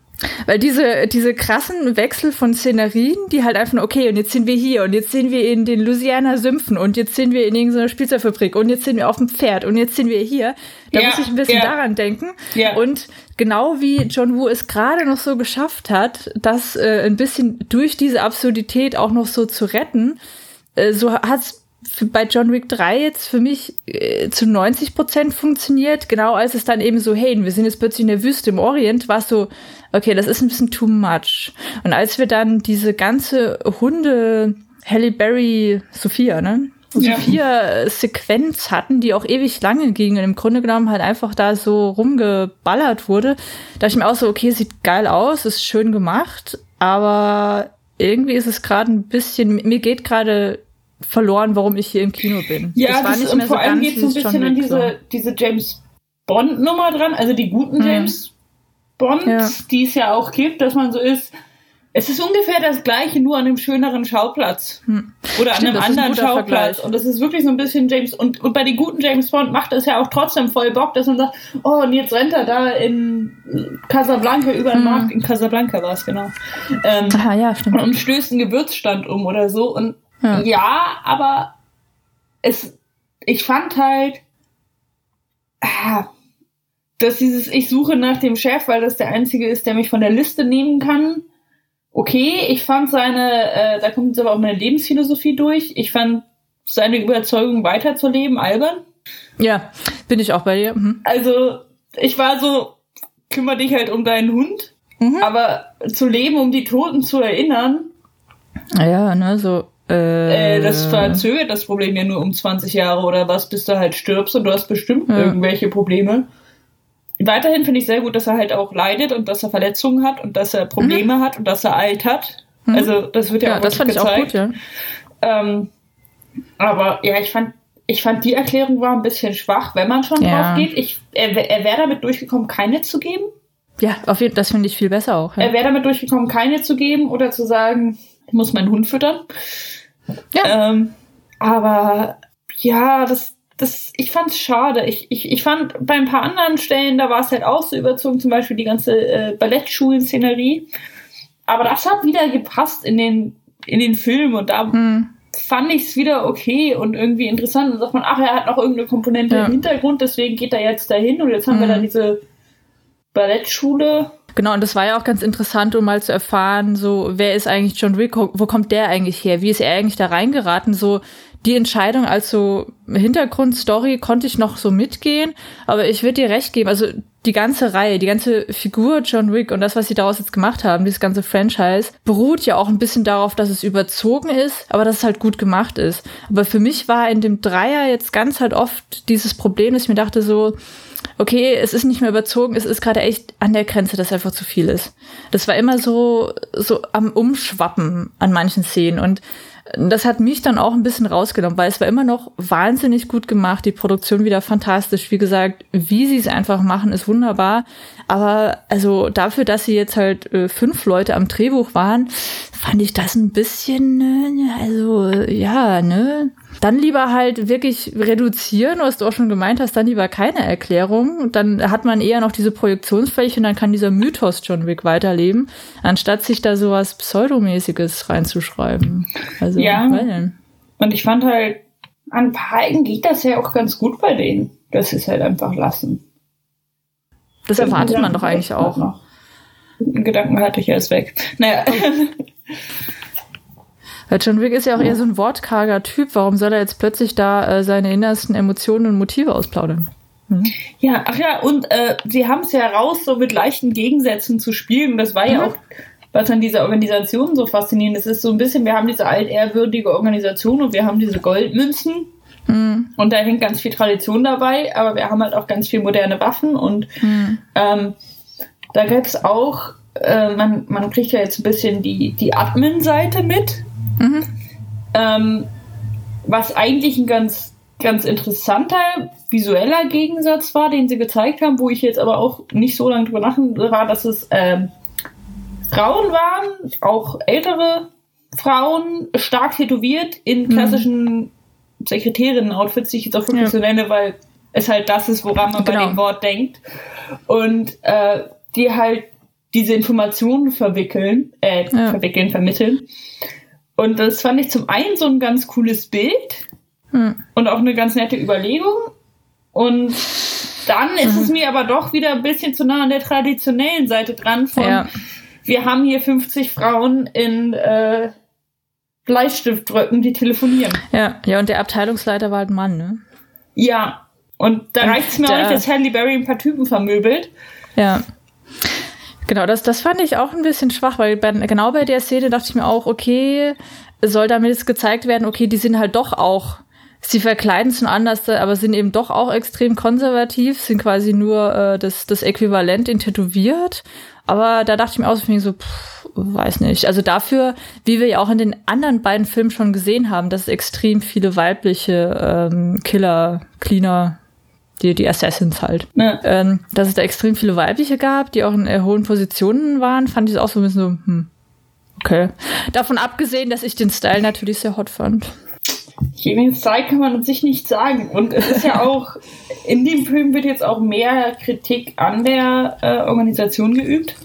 Weil diese, diese krassen Wechsel von Szenerien, die halt einfach okay, und jetzt sind wir hier und jetzt sind wir in den Louisiana Sümpfen und jetzt sind wir in irgendeiner Spielzeugfabrik und jetzt sind wir auf dem Pferd und jetzt sind wir hier. Da Ja, muss ich ein bisschen ja. daran denken. Ja. Und genau wie John Woo es gerade noch so geschafft hat, das äh, ein bisschen durch diese Absurdität auch noch so zu retten, äh, so hat's für- bei John Wick 3 jetzt für mich äh, zu 90 Prozent funktioniert. Genau als es dann eben so, hey, wir sind jetzt plötzlich in der Wüste im Orient, war es so, okay, das ist ein bisschen too much. Und als wir dann diese ganze Hunde Halle Berry Sophia, ne? Ja. Sophia-Sequenz hatten, die auch ewig lange ging und im Grunde genommen halt einfach da so rumgeballert wurde, da ich mir auch so, okay, sieht geil aus, ist schön gemacht, aber irgendwie ist es gerade ein bisschen, mir geht gerade verloren, warum ich hier im Kino bin. Ja, das und vor allem geht so ein bisschen an so. diese, diese James Bond-Nummer dran, also die guten Mhm. James Bonds, Ja. die es ja auch gibt, dass man so ist. Es ist ungefähr das gleiche, nur an einem schöneren Schauplatz. Hm. Oder Stimmt, an einem ein anderen guter Schauplatz. Vergleich. Und das ist wirklich so ein bisschen James. Und, und bei den guten James Bond macht es ja auch trotzdem voll Bock, dass man sagt, oh, und jetzt rennt er da in Casablanca über den Hm. Markt. In Casablanca war es, genau. Ähm, Ah, ja, stimmt. und stößt einen Gewürzstand um oder so. Und Ja. ja, aber es, ich fand halt, ah, dass dieses, ich suche nach dem Chef, weil das der einzige ist, der mich von der Liste nehmen kann. Okay, ich fand seine, äh, da kommt jetzt aber auch meine Lebensphilosophie durch. Ich fand seine Überzeugung weiterzuleben albern. Ja, bin ich auch bei dir. Mhm. Also, ich war so, kümmere dich halt um deinen Hund. Mhm. Aber zu leben, um die Toten zu erinnern, Ja, ne, so. Äh, Äh, das verzögert das Problem ja nur um 20 Jahre oder was, bis du halt stirbst und du hast bestimmt Ja. irgendwelche Probleme. Weiterhin finde ich sehr gut, dass er halt auch leidet und dass er Verletzungen hat und dass er Probleme hat und dass er alt hat. Mhm. Also das wird ja, ja, auch das fand wirklich ich auch gezeigt. gut, ja. Ähm, aber ja, ich fand, ich fand die Erklärung war ein bisschen schwach, wenn man schon Ja. drauf geht. Ich, er, er wäre damit durchgekommen, keine zu geben. Ja, auf jeden das finde ich viel besser auch. Ja. Er wäre damit durchgekommen, keine zu geben oder zu sagen, ich muss meinen Hund füttern. Ja. Ähm, aber ja, das, das, ich fand's schade. Ich, ich, ich fand bei ein paar anderen Stellen, da war es halt auch so überzogen, zum Beispiel die ganze äh, Ballettschulen-Szenerie. Aber das hat wieder gepasst in den, in den Film und da Hm. fand ich es wieder okay und irgendwie interessant. Und sagt man, ach, er hat noch irgendeine Komponente Ja. im Hintergrund, deswegen geht er jetzt dahin und jetzt haben wir Mhm. da diese Ballettschule. Genau, und das war ja auch ganz interessant, um mal zu erfahren, so, wer ist eigentlich John Wick, wo kommt der eigentlich her, wie ist er eigentlich da reingeraten, so, die Entscheidung als so Hintergrundstory konnte ich noch so mitgehen, aber ich würde dir recht geben, also die ganze Reihe, die ganze Figur John Wick und das, was sie daraus jetzt gemacht haben, dieses ganze Franchise, beruht ja auch ein bisschen darauf, dass es überzogen ist, aber dass es halt gut gemacht ist. Aber für mich war in dem Dreier jetzt ganz halt oft dieses Problem, dass ich mir dachte so, okay, es ist nicht mehr überzogen, es ist gerade echt an der Grenze, dass einfach zu viel ist. Das war immer so, so am Umschwappen an manchen Szenen und das hat mich dann auch ein bisschen rausgenommen, weil es war immer noch wahnsinnig gut gemacht, die Produktion wieder fantastisch. Wie gesagt, wie sie es einfach machen, ist wunderbar. Aber also dafür, dass sie jetzt halt äh, fünf Leute am Drehbuch waren, fand ich das ein bisschen, äh, also ja, ne? Dann lieber halt wirklich reduzieren, was du auch schon gemeint hast, dann lieber keine Erklärung. Dann hat man eher noch diese Projektionsfläche und dann kann dieser Mythos John Wick weiterleben, anstatt sich da sowas Pseudomäßiges reinzuschreiben. Also, Ja. weil, Und ich fand halt, an ein paar Ecken geht das ja auch ganz gut bei denen. Das ist halt einfach lassen. das erwartet man doch eigentlich auch. Noch. Gedanken hatte ich erst weg. Naja, Weil John Wick ist ja auch eher so ein wortkarger Typ. Warum soll er jetzt plötzlich da äh, seine innersten Emotionen und Motive ausplaudern? ja, ach ja, und äh, sie haben es ja raus, so mit leichten Gegensätzen zu spielen. Das war ja Mhm. auch, was an dieser Organisation so faszinierend ist. Es ist so ein bisschen, wir haben diese altehrwürdige Organisation und wir haben diese Goldmünzen. Hm, Und da hängt ganz viel Tradition dabei, aber wir haben halt auch ganz viel moderne Waffen und hm, ähm, da gäbe es auch, äh, man, man kriegt ja jetzt ein bisschen die, die Admin-Seite mit, mhm. ähm, was eigentlich ein ganz, ganz interessanter visueller Gegensatz war, den sie gezeigt haben, wo ich jetzt aber auch nicht so lange drüber nachdenke, war, dass es ähm, Frauen waren, auch ältere Frauen, stark tätowiert in klassischen Sekretärinnen-Outfits, die ich jetzt auch wirklich Ja. so nenne, weil es halt das ist, woran man bei Genau. dem Wort denkt. Und äh, die halt diese Informationen verwickeln, äh, Ja. verwickeln, vermitteln. Und das fand ich zum einen so ein ganz cooles Bild Hm. und auch eine ganz nette Überlegung. Und dann ist es mir aber doch wieder ein bisschen zu nah an der traditionellen Seite dran von, Ja. wir haben hier 50 Frauen in äh, Bleistiftdrücken, die telefonieren. Ja, ja, und der Abteilungsleiter war halt ein Mann, ne? Ja. Und da reicht es mir auch nicht, dass Halle Berry ein paar Typen vermöbelt. Ja. Genau, das, das fand ich auch ein bisschen schwach, weil bei, genau bei der Szene dachte ich mir auch, okay, soll damit jetzt gezeigt werden, okay, die sind halt doch auch, sie verkleiden es anders, aber sind eben doch auch extrem konservativ, sind quasi nur äh, das, das Äquivalent in tätowiert. Aber da dachte ich mir auch so pff, weiß nicht. Also dafür, wie wir ja auch in den anderen beiden Filmen schon gesehen haben, dass es extrem viele weibliche ähm, Killer, Cleaner, die, die Assassins halt Ne? ähm, dass es da extrem viele weibliche gab, die auch in äh, hohen Positionen waren, fand ich es auch so ein bisschen so, hm, okay. Davon abgesehen, dass ich den Style natürlich sehr hot fand. Den Style kann man sich nicht sagen. Und es ist ja auch, in dem Film wird jetzt auch mehr Kritik an der äh, Organisation geübt.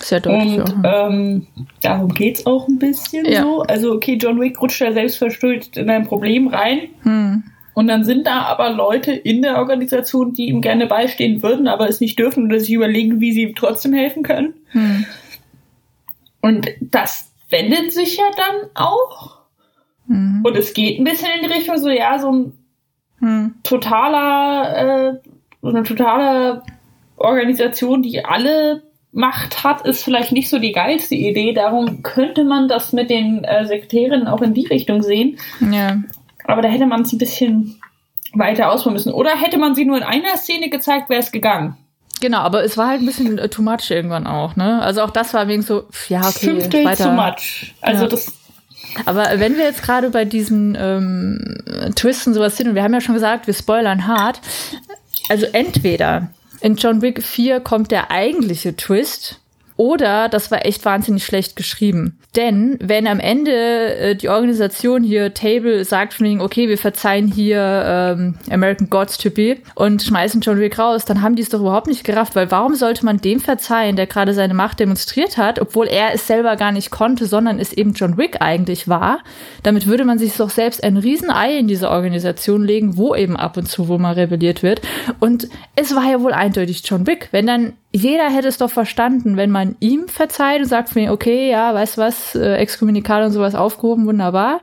Sehr deutlich. Und auch. ähm, darum geht's auch ein bisschen Ja. so. Also, okay, John Wick rutscht da selbstverschuldet in ein Problem rein. Hm. Und dann sind da aber Leute in der Organisation, die ihm gerne beistehen würden, aber es nicht dürfen oder sich überlegen, wie sie ihm trotzdem helfen können. Hm. Und das wendet sich ja dann auch. Hm. Und es geht ein bisschen in die Richtung so, ja, so ein Hm. totaler, äh, so eine totale Organisation, die alle Macht hat, ist vielleicht nicht so die geilste Idee. Darum könnte man das mit den äh, Sekretärinnen auch in die Richtung sehen. Ja. Aber da hätte man es ein bisschen weiter ausbauen müssen. Oder hätte man sie nur in einer Szene gezeigt, wäre es gegangen. Genau, aber es war halt ein bisschen äh, too much irgendwann auch, ne? Also auch das war wegen so, ja, okay, Fünftel weiter. zu much. Also Ja. das, Aber wenn wir jetzt gerade bei diesen ähm, Twists und sowas sind, und wir haben ja schon gesagt, wir spoilern hart, also entweder in John Wick 4 kommt der eigentliche Twist, oder das war echt wahnsinnig schlecht geschrieben. Denn wenn am Ende äh, die Organisation hier, Table, sagt von wegen, okay, wir verzeihen hier ähm, American Gods Typi und schmeißen John Wick raus, dann haben die es doch überhaupt nicht gerafft, weil warum sollte man dem verzeihen, der gerade seine Macht demonstriert hat, obwohl er es selber gar nicht konnte, sondern es eben John Wick eigentlich war. Damit würde man sich doch selbst ein Riesenei in diese Organisation legen, wo eben ab und zu wo mal rebelliert wird. Und es war ja wohl eindeutig John Wick. Wenn dann jeder hätte es doch verstanden, wenn man ihm verzeiht und sagt mir, okay, ja, weißt du was, äh, Exkommunikal und sowas aufgehoben, wunderbar.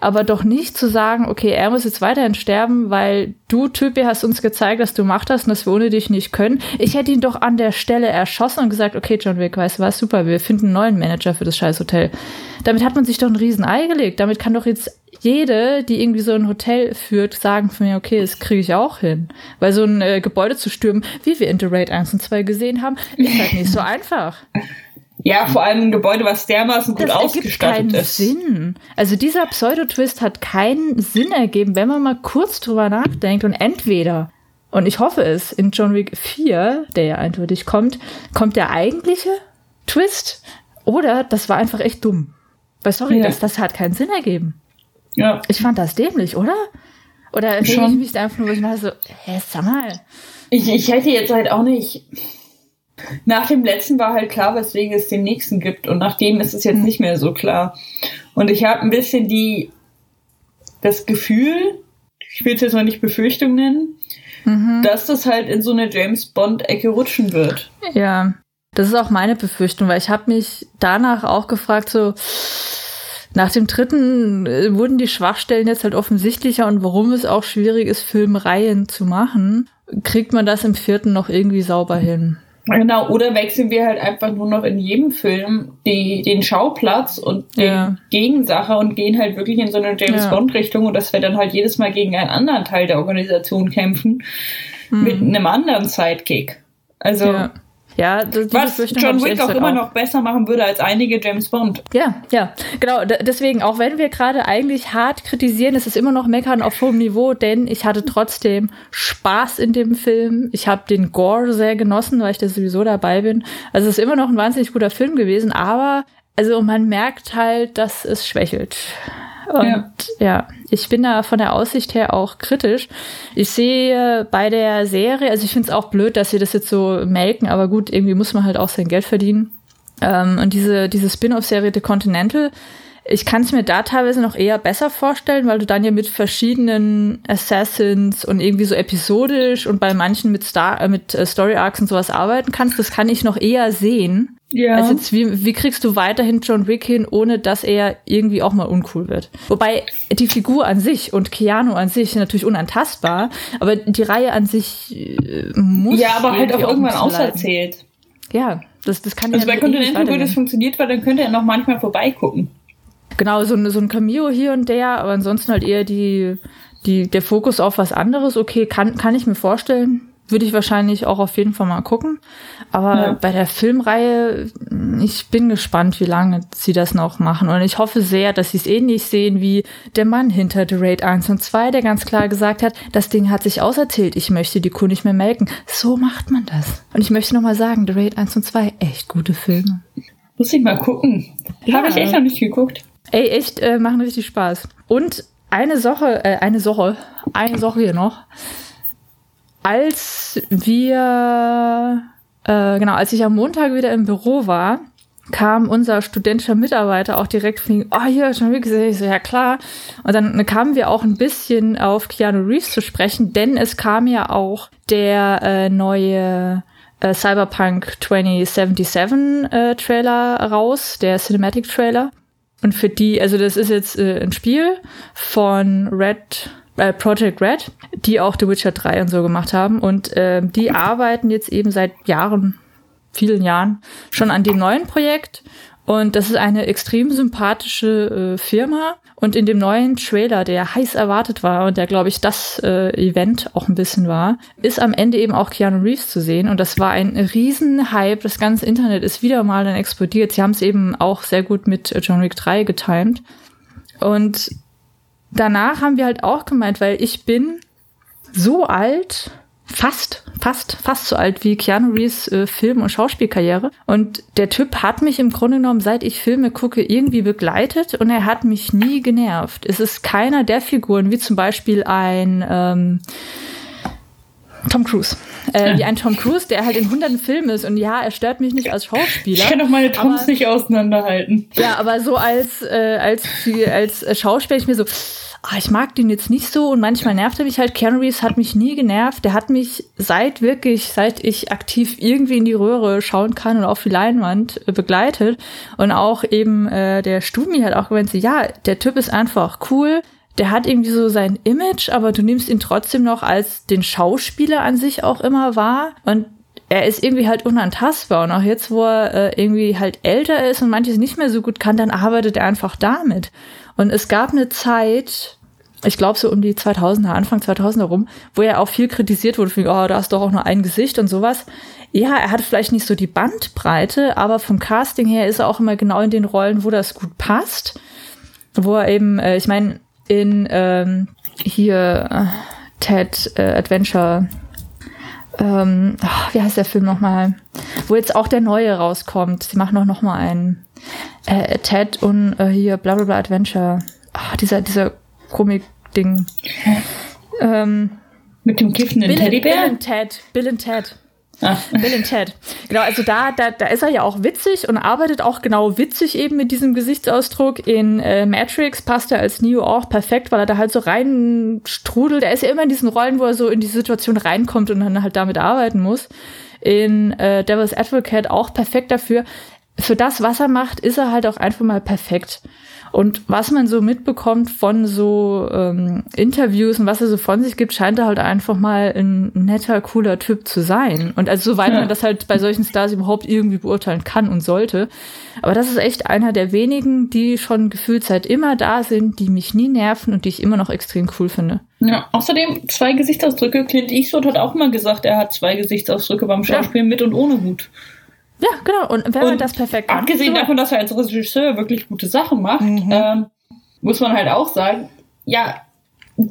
Aber doch nicht zu sagen, okay, er muss jetzt weiterhin sterben, weil du, Typi, hast uns gezeigt, dass du Macht hast und dass wir ohne dich nicht können. Ich hätte ihn doch an der Stelle erschossen und gesagt, okay, John Wick, weißt du was, super, wir finden einen neuen Manager für das scheiß Hotel. Damit hat man sich doch ein Riesenei gelegt. Damit kann doch jetzt jede, die irgendwie so ein Hotel führt, sagen von mir, okay, das kriege ich auch hin. Weil so ein äh, Gebäude zu stürmen, wie wir in The Raid 1 und 2 gesehen haben, ist halt nicht so einfach. Ja, vor allem ein Gebäude, was dermaßen gut das ausgestattet keinen ist. Sinn. Also dieser Pseudo-Twist hat keinen Sinn ergeben, wenn man mal kurz drüber nachdenkt und entweder, und ich hoffe es, in John Wick 4, der ja eindeutig kommt, kommt der eigentliche Twist oder das war einfach echt dumm. Weil sorry, Ja. das, das hat keinen Sinn ergeben. Ja. Ich fand das dämlich, oder? Oder reg ich mich da einfach nur, wo ich mal so, hä, sag mal. Ich, ich hätte jetzt halt auch nicht. Nach dem letzten war halt klar, weswegen es den nächsten gibt. Und nach dem ist es jetzt nicht mehr so klar. Und ich habe ein bisschen die das Gefühl, ich will es jetzt mal nicht Befürchtung nennen, dass das halt in so eine James Bond-Ecke rutschen wird. Ja, das ist auch meine Befürchtung, weil ich habe mich danach auch gefragt, so nach dem dritten äh, wurden die Schwachstellen jetzt halt offensichtlicher und warum es auch schwierig ist, Filmreihen zu machen, kriegt man das im vierten noch irgendwie sauber hin. Genau, oder wechseln wir halt einfach nur noch in jedem Film die, den Schauplatz und den Ja. Gegensache und gehen halt wirklich in so eine James Ja. Bond-Richtung und dass wir dann halt jedes Mal gegen einen anderen Teil der Organisation kämpfen mit einem anderen Sidekick. Also Hm. Ja, ja das, die was Befürchtung John Wick auch immer noch besser machen würde als einige James Bond. Ja, ja, genau. Deswegen, auch wenn wir gerade eigentlich hart kritisieren, ist es immer noch meckern auf hohem Niveau, denn ich hatte trotzdem Spaß in dem Film. Ich habe den Gore sehr genossen, weil ich da sowieso dabei bin. Also es ist immer noch ein wahnsinnig guter Film gewesen, aber also man merkt halt, dass es schwächelt. Und ja. Ja. ich bin da von der Aussicht her auch kritisch. Ich sehe bei der Serie, also ich finde es auch blöd, dass sie das jetzt so melken, aber gut, irgendwie muss man halt auch sein Geld verdienen. Ähm, und diese, diese Spin-off-Serie The Continental, ich kann es mir da teilweise noch eher besser vorstellen, weil du dann ja mit verschiedenen Assassins und irgendwie so episodisch und bei manchen mit Star äh, mit äh, Story Arcs und sowas arbeiten kannst. Das kann ich noch eher sehen. Ja. Also jetzt, wie, wie kriegst du weiterhin John Wick hin, ohne dass er irgendwie auch mal uncool wird? Wobei die Figur an sich und Keanu an sich natürlich unantastbar, aber die Reihe an sich äh, muss ja, aber halt auch irgendwann auserzählt. Ja, das, das kann Also ja bei Continental würde es funktioniert, weil dann könnte er noch manchmal vorbeigucken. Genau, so, ein- so ein Cameo hier und der, aber ansonsten halt eher die, die, der Fokus auf was anderes. Okay, kann, kann ich mir vorstellen. Würde ich wahrscheinlich auch auf jeden Fall mal gucken. Aber Ja. bei der Filmreihe, ich bin gespannt, wie lange sie das noch machen. Und ich hoffe sehr, dass sie es ähnlich sehen wie der Mann hinter The Raid 1 und 2, der ganz klar gesagt hat, das Ding hat sich auserzählt, ich möchte die Kuh nicht mehr melken. So macht man das. Und ich möchte nochmal sagen, The Raid 1 und 2, echt gute Filme. Muss ich mal gucken. Ja. Habe ich echt noch nicht geguckt. Ey, echt, äh, machen richtig Spaß. Und eine Sache, äh, eine Sache, eine Sache hier noch. Als wir, äh, genau, als ich am Montag wieder im Büro war, kam unser studentischer Mitarbeiter auch direkt ihm, oh, hier, schon wie gesagt, ich so, ja klar. Und dann kamen wir auch ein bisschen auf Keanu Reeves zu sprechen, denn es kam ja auch der äh, neue äh, Cyberpunk 2077 äh, Trailer raus, der Cinematic Trailer. Und für die, also das ist jetzt äh, ein Spiel von Red, äh, Project Red, die auch The Witcher 3 und so gemacht haben. Und ähm, die arbeiten jetzt eben seit Jahren, vielen Jahren, schon an dem neuen Projekt. Und das ist eine extrem sympathische äh, Firma. Und in dem neuen Trailer, der heiß erwartet war und der, glaube ich, das äh, Event auch ein bisschen war, ist am Ende eben auch Keanu Reeves zu sehen. Und das war ein Riesenhype. Das ganze Internet ist wieder mal dann explodiert. Sie haben es eben auch sehr gut mit äh, John Wick 3 getimt. Und danach haben wir halt auch gemeint, weil ich bin so alt, fast, fast, fast so alt wie Keanu Reeves äh, Film- und Schauspielkarriere. Und der Typ hat mich im Grunde genommen, seit ich Filme gucke, irgendwie begleitet und er hat mich nie genervt. Es ist keiner der Figuren, wie zum Beispiel ein ähm, Tom Cruise. Äh, wie ein Tom Cruise, der halt in hunderten Filmen ist. Und ja, er stört mich nicht als Schauspieler. Ich kann doch meine Toms aber- nicht auseinanderhalten. ja, aber so als, äh, als, als Schauspieler ich mir so, ah, ich mag den jetzt nicht so und manchmal nervt er mich halt. Reeves hat mich nie genervt. Der hat mich seit wirklich, seit ich aktiv irgendwie in die Röhre schauen kann und auf die Leinwand äh, begleitet. Und auch eben äh, der Stumi hat auch gemeint, ja, der Typ ist einfach cool. Der hat irgendwie so sein Image, aber du nimmst ihn trotzdem noch als den Schauspieler an sich auch immer wahr. Und er ist irgendwie halt unantastbar. Und auch jetzt, wo er äh, irgendwie halt älter ist und manches nicht mehr so gut kann, dann arbeitet er einfach damit. Und es gab eine Zeit, ich glaube so um die 2000er, Anfang 2000er rum, wo er auch viel kritisiert wurde, für, oh, da hast doch auch nur ein Gesicht und sowas. Ja, er hat vielleicht nicht so die Bandbreite, aber vom Casting her ist er auch immer genau in den Rollen, wo das gut passt. Wo er eben, äh, ich meine, in ähm, hier äh, Ted äh, Adventure, ähm, ach, wie heißt der Film nochmal? Wo jetzt auch der neue rauskommt. Sie machen auch nochmal einen. Äh, Ted und äh, hier bla bla bla Adventure. Ach, dieser, dieser Comic-Ding. Ähm, Mit dem kiffenden Bill, Teddybär? Bill und Ted. Bill und Ted. Ah. Bill und Ted. Genau, also da, da, da ist er ja auch witzig und arbeitet auch genau witzig eben mit diesem Gesichtsausdruck. In äh, Matrix passt er als Neo auch perfekt, weil er da halt so rein strudelt. Er ist ja immer in diesen Rollen, wo er so in die Situation reinkommt und dann halt damit arbeiten muss. In äh, Devil's Advocate auch perfekt dafür. Für das, was er macht, ist er halt auch einfach mal perfekt. Und was man so mitbekommt von so ähm, Interviews und was er so von sich gibt, scheint er halt einfach mal ein netter, cooler Typ zu sein. Und also soweit Ja. man das halt bei solchen Stars überhaupt irgendwie beurteilen kann und sollte. Aber das ist echt einer der wenigen, die schon gefühlt seit immer da sind, die mich nie nerven und die ich immer noch extrem cool finde. Ja, außerdem zwei Gesichtsausdrücke. Clint Eastwood hat auch mal gesagt, er hat zwei Gesichtsausdrücke beim Schauspielen mit und ohne Hut. Ja, genau. Und wenn man Und das perfekt macht, Abgesehen so- davon, dass er als Regisseur wirklich gute Sachen macht, Mhm. ähm, muss man halt auch sagen, ja,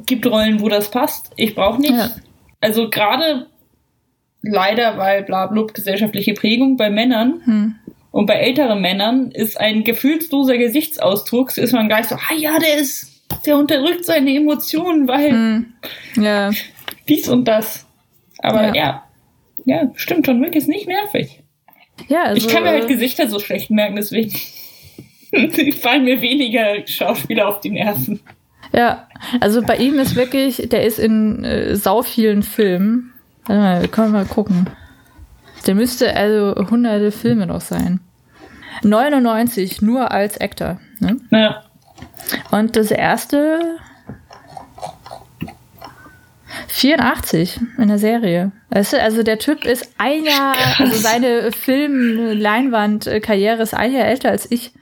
gibt Rollen, wo das passt. Ich brauche nicht. Ja. Also gerade leider, weil blablub gesellschaftliche Prägung bei Männern Hm. und bei älteren Männern ist ein gefühlsloser Gesichtsausdruck, so ist man gleich so, ah ja, der ist, der unterdrückt seine Emotionen, weil Hm. Ja, dies und das. Aber Ja. ja, ja, stimmt, John Wick ist nicht nervig. Ja also, Ich kann mir halt äh, Gesichter so schlecht merken, deswegen fallen mir weniger Schauspieler auf die Nerven. Ja, also bei ihm ist wirklich, der ist in äh, sau vielen Filmen. Warte mal, wir können mal gucken. Der müsste also hunderte Filme noch sein. 99 nur als Actor. Ne? Naja, Und das erste 84 in der Serie. Weißt du, also der Typ ist ein Jahr, also seine Film-Leinwand-Karriere ist ein Jahr älter als ich.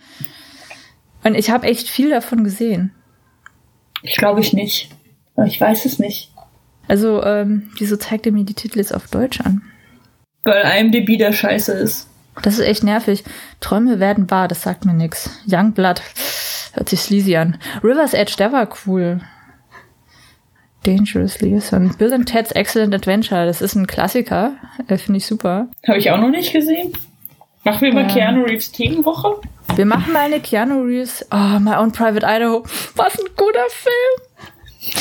Und ich habe echt viel davon gesehen. ich glaube ich nicht. Ich weiß es nicht. Also, ähm, wieso zeigt er mir die Titel jetzt auf Deutsch an? Weil IMDb der Scheiße ist. Das ist echt nervig. Träume werden wahr, das sagt mir nix. Youngblood, hört sich sleazy an. River's Edge, der war cool. Dangerously und Bill and Ted's Excellent Adventure, das ist ein Klassiker. Äh, Finde ich super. Habe ich auch noch nicht gesehen. Machen wir mal Ja. Keanu Reeves Themenwoche? Wir machen mal eine Keanu Reeves. Oh, My Own Private Idaho. Was ein guter Film.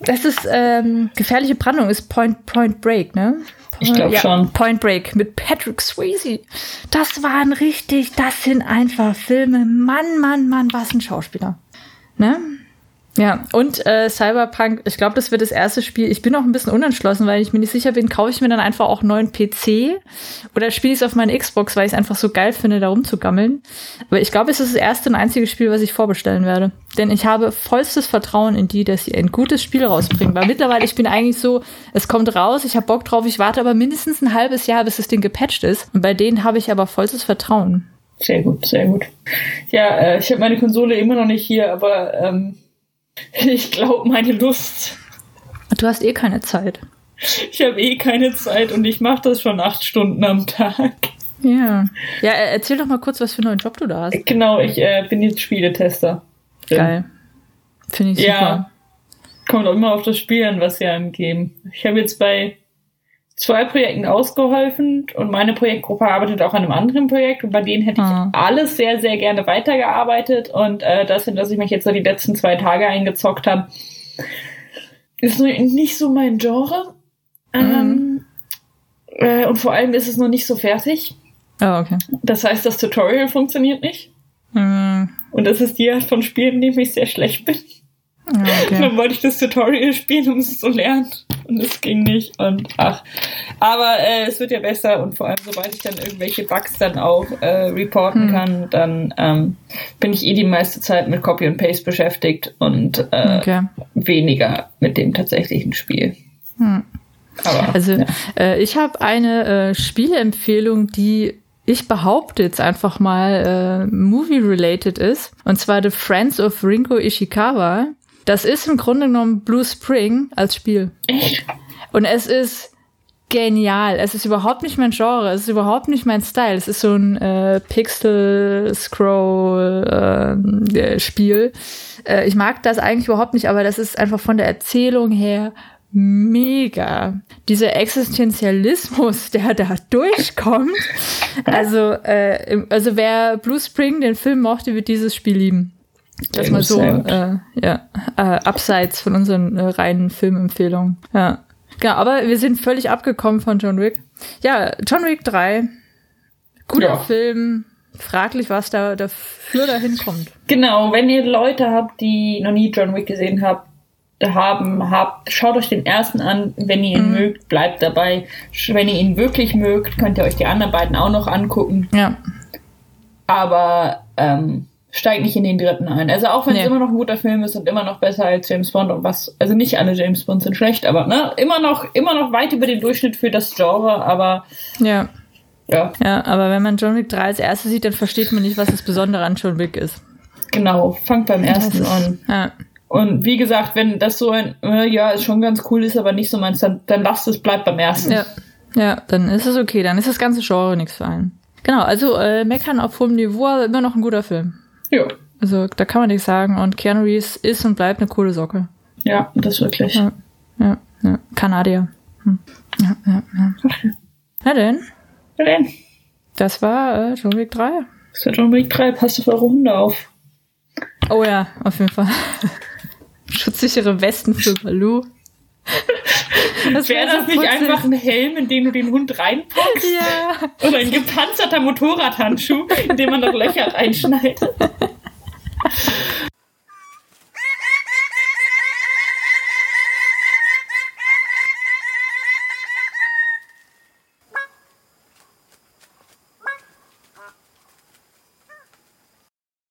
Das ist ähm, gefährliche Brandung, ist Point Point Break, ne? Ich glaub ja, schon. Point Break mit Patrick Swayze. Das waren richtig, das sind einfach Filme. Mann, Mann, Mann, was ein Schauspieler. Ne? Ja, und äh, Cyberpunk, ich glaube, das wird das erste Spiel. Ich bin auch ein bisschen unentschlossen, weil ich mir nicht sicher bin, kaufe ich mir dann einfach auch einen neuen PC oder spiele ich es auf meine Xbox, weil ich es einfach so geil finde, da rumzugammeln. Aber ich glaube, es ist das erste und einzige Spiel, was ich vorbestellen werde. Denn ich habe vollstes Vertrauen in die, dass sie ein gutes Spiel rausbringen. Weil mittlerweile, ich bin eigentlich so, es kommt raus, ich habe Bock drauf, ich warte aber mindestens ein halbes Jahr, bis das Ding gepatcht ist. Und bei denen habe ich aber vollstes Vertrauen. Sehr gut, sehr gut. Ja, äh, ich habe meine Konsole immer noch nicht hier, aber ähm, ich glaube, meine Lust. Du hast eh keine Zeit. Ich habe eh keine Zeit und ich mache das schon acht Stunden am Tag. Ja. Ja, äh, erzähl doch mal kurz, was für einen neuen Job du da hast. Genau, ich äh, bin jetzt Spieletester. Geil. Finde ich super. Ja. Kommt auch immer auf das Spiel an, was sie einem geben. Ich habe jetzt bei zwei Projekten ausgeholfen und meine Projektgruppe arbeitet auch an einem anderen Projekt und bei denen hätte ich Ah. alles sehr, sehr gerne weitergearbeitet und äh, das, in das ich mich jetzt so die letzten zwei Tage eingezockt habe, ist nicht so mein Genre. Ähm, äh, und vor allem ist es noch nicht so fertig. Oh, okay. Das heißt, das Tutorial funktioniert nicht. Hm, Und das ist die Art von Spielen, in dem ich sehr schlecht bin. Ja, okay. Dann wollte ich das Tutorial spielen, um es zu lernen. Und es ging nicht. Und ach. Aber äh, es wird ja besser und vor allem, sobald ich dann irgendwelche Bugs dann auch äh, reporten Hm. kann, dann ähm, bin ich eh die meiste Zeit mit Copy und Paste beschäftigt und äh, okay. weniger mit dem tatsächlichen Spiel. Hm. Aber Also ja. äh, ich habe eine äh, Spieleempfehlung, die ich behaupte jetzt einfach mal äh, movie-related ist. Und zwar The Friends of Rinko Ishikawa. Das ist im Grunde genommen Blue Spring als Spiel. Echt? Und es ist genial. Es ist überhaupt nicht mein Genre, es ist überhaupt nicht mein Style. Es ist so ein äh, Pixel-Scroll-Spiel. Äh, äh, ich mag das eigentlich überhaupt nicht, aber das ist einfach von der Erzählung her mega. Dieser Existenzialismus, der da durchkommt. Also, äh, also wer Blue Spring den Film mochte, wird dieses Spiel lieben. Das mal so, äh, ja, äh, abseits von unseren äh, reinen Filmempfehlungen. Ja. Genau, aber wir sind völlig abgekommen von John Wick. Ja, John Wick 3. Guter ja. Film. Fraglich, was da dafür dahin kommt. Genau, wenn ihr Leute habt, die noch nie John Wick gesehen habt, haben, habt, schaut euch den ersten an. Wenn ihr ihn mhm. mögt, bleibt dabei. Wenn ihr ihn wirklich mögt, könnt ihr euch die anderen beiden auch noch angucken. Ja. Aber ähm, steigt nicht in den dritten ein. Also auch wenn es nee. immer noch ein guter Film ist und immer noch besser als James Bond und was, also nicht alle James Bonds sind schlecht, aber ne, immer noch, immer noch weit über den Durchschnitt für das Genre, aber ja. Ja. Ja, aber wenn man John Wick 3 als erstes sieht, dann versteht man nicht, was das Besondere an John Wick ist. Genau, fangt beim ersten ist, an. Ja. Und wie gesagt, wenn das so ein, äh, ja, ist schon ganz cool ist, aber nicht so meins, dann, dann lasst es, bleibt beim ersten. Ja. ja, dann ist es okay, dann ist das ganze Genre nichts für einen. Genau, also äh, meckern auf hohem Niveau, aber immer noch ein guter Film. Ja. Also da kann man nichts sagen. Und Keanu Reeves ist und bleibt eine coole Socke. Ja, das wirklich. Ja, ja, ja. Kanadier. Hm. Ja, ja, ja. Na denn. Na denn. Das war äh, John Wick 3. Das war John Wick 3. Passt auf eure Hunde auf. Oh ja, auf jeden Fall. Schutzsichere Westen für Baloo. Das wäre wär das so nicht putzig. einfach ein Helm, in den du den Hund reinpackst? Ja. Oder ein gepanzerter Motorradhandschuh, in den man noch Löcher reinschneidet?